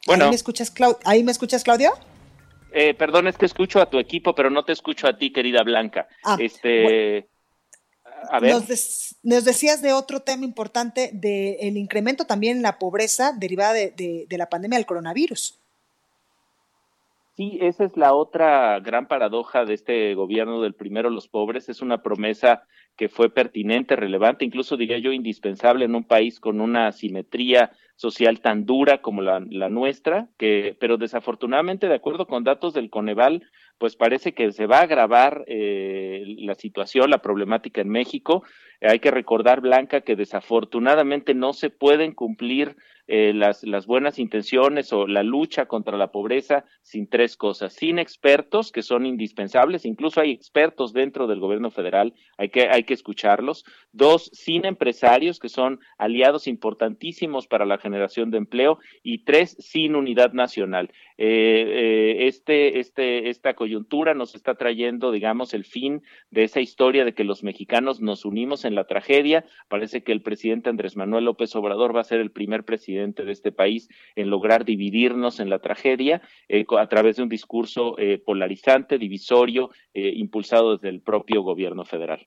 Speaker 1: ¿Ahí me escuchas, ¿Ahí me escuchas Claudio?
Speaker 12: Eh, perdón, es que escucho a tu equipo, pero no te escucho a ti, querida Blanca. Ah, este, a ver.
Speaker 1: Nos, decías de otro tema importante, del incremento también en la pobreza derivada de, de la pandemia del coronavirus.
Speaker 12: Sí, esa es la otra gran paradoja de este gobierno del primero los pobres. Es una promesa que fue pertinente, relevante, incluso diría yo indispensable en un país con una asimetría social tan dura como la, nuestra, que, pero desafortunadamente, de acuerdo con datos del Coneval, pues parece que se va a agravar eh, la situación, la problemática en México. Hay que recordar, Blanca, que desafortunadamente no se pueden cumplir eh, las, las buenas intenciones o la lucha contra la pobreza sin tres cosas. Sin expertos, que son indispensables, incluso hay expertos dentro del gobierno federal, hay que, hay que escucharlos. Dos, sin empresarios, que son aliados importantísimos para la generación de empleo. Y tres, sin unidad nacional. Eh, eh, este, este, esta coyuntura nos está trayendo, digamos, el fin de esa historia de que los mexicanos nos unimos en la tragedia. Parece que el presidente Andrés Manuel López Obrador va a ser el primer presidente de este país en lograr dividirnos en la tragedia eh, a través de un discurso eh, polarizante, divisorio, eh, impulsado desde el propio gobierno federal.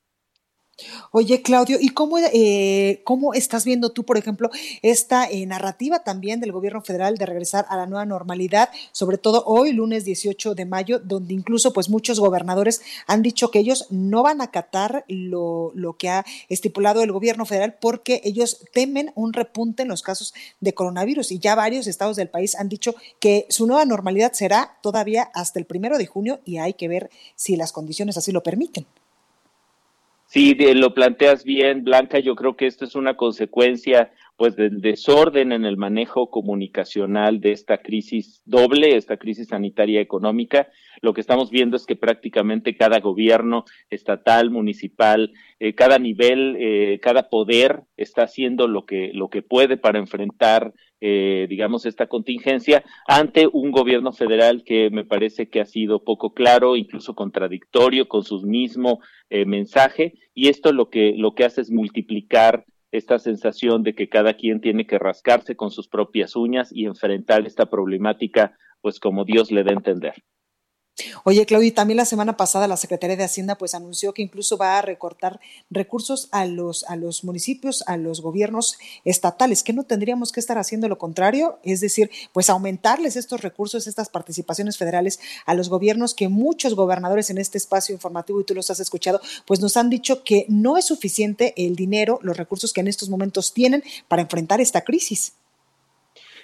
Speaker 1: Oye, Claudio, ¿y cómo, eh, cómo estás viendo tú, por ejemplo, esta eh, narrativa también del gobierno federal de regresar a la nueva normalidad, sobre todo hoy, lunes 18 de mayo, donde incluso pues muchos gobernadores han dicho que ellos no van a acatar lo, lo que ha estipulado el gobierno federal porque ellos temen un repunte en los casos de coronavirus y ya varios estados del país han dicho que su nueva normalidad será todavía hasta el primero de junio y hay que ver si las condiciones así lo permiten.
Speaker 12: Sí, lo planteas bien, Blanca. Yo creo que esto es una consecuencia, pues, del desorden en el manejo comunicacional de esta crisis doble, esta crisis sanitaria económica. Lo que estamos viendo es que prácticamente cada gobierno estatal, municipal, eh, cada nivel, eh, cada poder está haciendo lo que lo que puede para enfrentar eh, digamos, esta contingencia ante un gobierno federal que me parece que ha sido poco claro, incluso contradictorio con su mismo eh, mensaje, y esto lo que, lo que hace es multiplicar esta sensación de que cada quien tiene que rascarse con sus propias uñas y enfrentar esta problemática, pues como Dios le dé a entender.
Speaker 1: Oye, Claudia, también la semana pasada la Secretaría de Hacienda pues anunció que incluso va a recortar recursos a los, a los municipios, a los gobiernos estatales, que no tendríamos que estar haciendo lo contrario, es decir, pues aumentarles estos recursos, estas participaciones federales a los gobiernos que muchos gobernadores en este espacio informativo, y tú los has escuchado, pues nos han dicho que no es suficiente el dinero, los recursos que en estos momentos tienen para enfrentar esta crisis.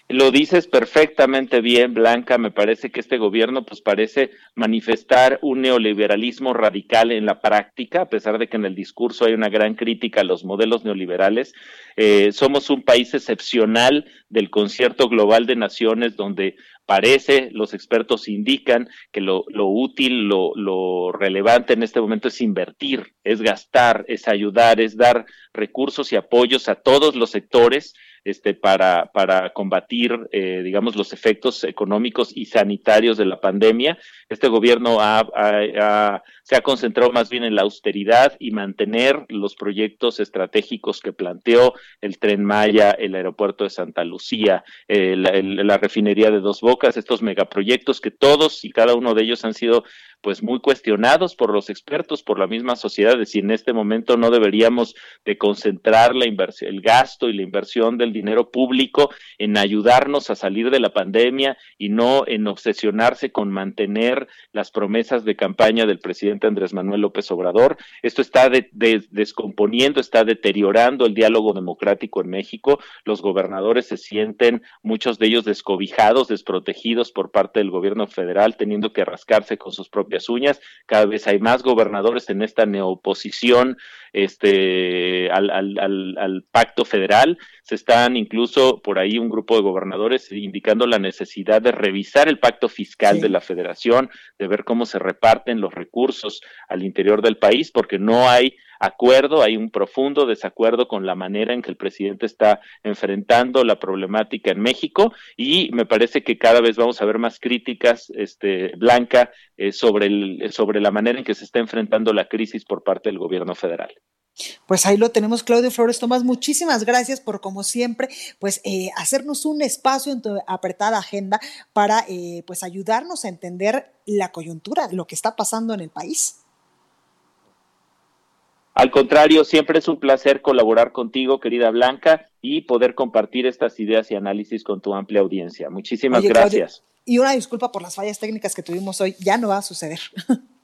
Speaker 12: Lo dices perfectamente bien, Blanca. Me parece que este gobierno pues parece manifestar un neoliberalismo radical en la práctica, a pesar de que en el discurso hay una gran crítica a los modelos neoliberales. Eh, somos un país excepcional del concierto global de naciones donde parece, los expertos indican que lo, útil, lo, relevante en este momento es invertir, es gastar, es ayudar, es dar recursos y apoyos a todos los sectores este, para, combatir, eh, digamos, los efectos económicos y sanitarios de la pandemia. Este gobierno ha, se ha concentrado más bien en la austeridad y mantener los proyectos estratégicos que planteó el tren Maya, el aeropuerto de Santa Lucía, la refinería de Dos Bocas, estos megaproyectos que todos y cada uno de ellos han sido pues muy cuestionados por los expertos, por la misma sociedad, de si en este momento no deberíamos de concentrar la inversión, el gasto y la inversión del dinero público en ayudarnos a salir de la pandemia y no en obsesionarse con mantener las promesas de campaña del presidente Andrés Manuel López Obrador. Esto está de, de, descomponiendo, está deteriorando el diálogo democrático en México. Los gobernadores se sienten, muchos de ellos descobijados, desprotegidos por parte del gobierno federal, teniendo que rascarse con sus propias uñas. Cada vez hay más gobernadores en esta neoposición este, al, al, al, al, pacto federal. Se están incluso por ahí un grupo de gobernadores indicando la necesidad de revisar el pacto fiscal sí. de la federación, de ver cómo se reparten los recursos al interior del país, porque no hay acuerdo, hay un profundo desacuerdo con la manera en que el presidente está enfrentando la problemática en México y me parece que cada vez vamos a ver más críticas, este, Blanca, eh, sobre, el, sobre la manera en que se está enfrentando la crisis por parte del gobierno federal.
Speaker 1: Pues ahí lo tenemos, Claudio Flores Tomás. Muchísimas gracias por, como siempre, pues eh, hacernos un espacio en tu apretada agenda para eh, pues ayudarnos a entender la coyuntura, lo que está pasando en el país.
Speaker 12: Al contrario, siempre es un placer colaborar contigo, querida Blanca, y poder compartir estas ideas y análisis con tu amplia audiencia. Muchísimas Oye, gracias.
Speaker 1: Claudio, y una disculpa por las fallas técnicas que tuvimos hoy. Ya no va a suceder.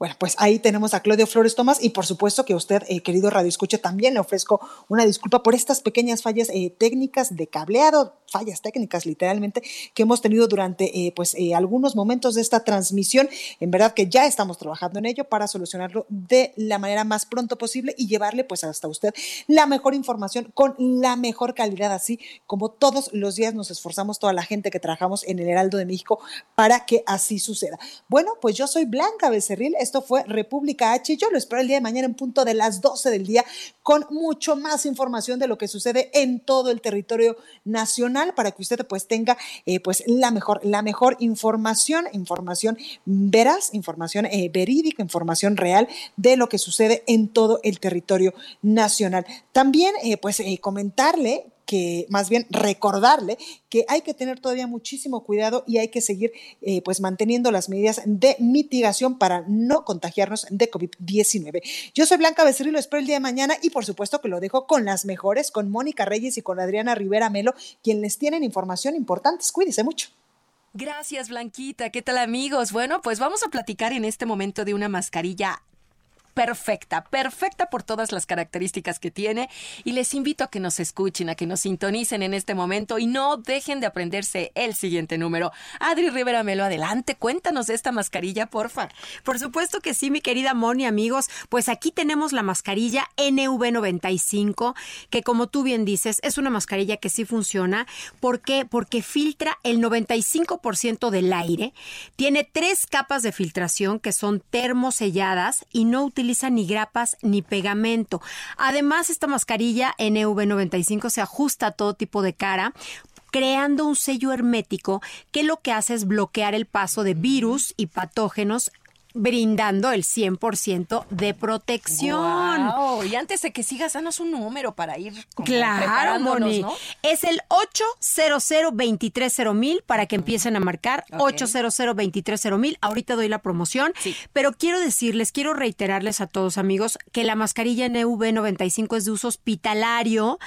Speaker 1: Bueno, pues ahí tenemos a Claudio Flores Tomás y por supuesto que usted, eh, querido Radio Escuche, también le ofrezco una disculpa por estas pequeñas fallas eh, técnicas de cableado, fallas técnicas literalmente, que hemos tenido durante eh, pues algunos momentos de esta transmisión. En verdad que ya estamos trabajando en ello para solucionarlo de la manera más pronto posible y llevarle pues hasta usted la mejor información con la mejor calidad, así como todos los días nos esforzamos toda la gente que trabajamos en el Heraldo de México para que así suceda. Bueno, pues yo soy Blanca Becerril, esto fue República H. Yo lo espero el día de mañana en punto de las 12 del día con mucho más información de lo que sucede en todo el territorio nacional para que usted pues tenga eh, pues la mejor, la mejor información, información veraz, información eh, verídica, información real de lo que sucede en todo el territorio nacional. También eh, pues comentarle que más bien recordarle que hay que tener todavía muchísimo cuidado y hay que seguir eh, pues manteniendo las medidas de mitigación para no contagiarnos de COVID-19. Yo soy Blanca Becerril, lo espero el día de mañana y por supuesto que lo dejo con las mejores, con Mónica Reyes y con Adriana Rivera Melo, quien les tienen información importante. Cuídese mucho.
Speaker 13: Gracias, Blanquita. ¿Qué tal, amigos? Bueno, pues vamos a platicar en este momento de una mascarilla perfecta, perfecta por todas las características que tiene y les invito a que nos escuchen, a que nos sintonicen en este momento y no dejen de aprenderse el siguiente número. Adri Rivera Melo, adelante, cuéntanos de esta mascarilla, porfa.
Speaker 14: Por supuesto que sí, mi querida Moni, amigos, pues aquí tenemos la mascarilla NV95, que como tú bien dices, es una mascarilla que sí funciona. ¿Por qué? Porque filtra el 95% del aire, tiene tres capas de filtración que son termoselladas y no utiliza utiliza ni grapas ni pegamento. Además, esta mascarilla NV95 se ajusta a todo tipo de cara creando un sello hermético que lo que hace es bloquear el paso de virus y patógenos brindando el 100% de protección.
Speaker 13: Wow. Y antes de que sigas, danos un número para ir
Speaker 14: Claro, Moni. ¿no? Es el 800 mil para que empiecen a marcar. Okay. 800 mil. Ahorita doy la promoción. Sí. Pero quiero decirles, quiero reiterarles a todos, amigos, que la mascarilla NV95 es de uso hospitalario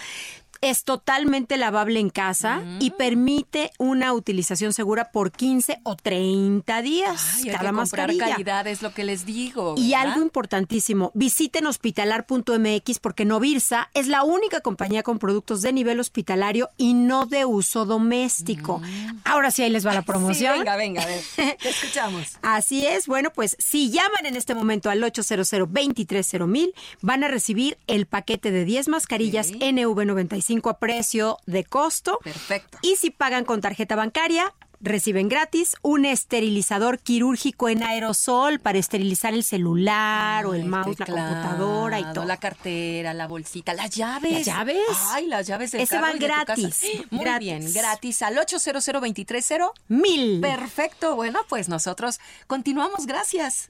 Speaker 14: Es totalmente lavable en casa y permite una utilización segura por 15 o 30 días
Speaker 13: Ay, hay
Speaker 14: cada
Speaker 13: que comprar
Speaker 14: mascarilla.
Speaker 13: calidad, es lo que les digo.
Speaker 14: Y algo importantísimo, visiten hospitalar.mx porque Novirsa es la única compañía con productos de nivel hospitalario y no de uso doméstico. Ahora sí, ahí les va la promoción.
Speaker 13: Sí, venga, venga, a ver. Te escuchamos.
Speaker 14: Así es, bueno, pues si llaman en este momento al 800 230 van a recibir el paquete de 10 mascarillas NV95 a precio de costo.
Speaker 13: Perfecto.
Speaker 14: Y si pagan con tarjeta bancaria, reciben gratis un esterilizador quirúrgico en aerosol para esterilizar el celular o el mouse, la computadora y todo.
Speaker 13: La cartera, la bolsita, las llaves.
Speaker 14: ¿Las llaves?
Speaker 13: Ay, las llaves del
Speaker 14: Ese
Speaker 13: carro
Speaker 14: va
Speaker 13: y de tu casa.
Speaker 14: gratis,
Speaker 13: Muy
Speaker 14: gratis.
Speaker 13: bien, gratis al 800 230
Speaker 14: Mil.
Speaker 13: Perfecto. Bueno, pues nosotros continuamos. Gracias.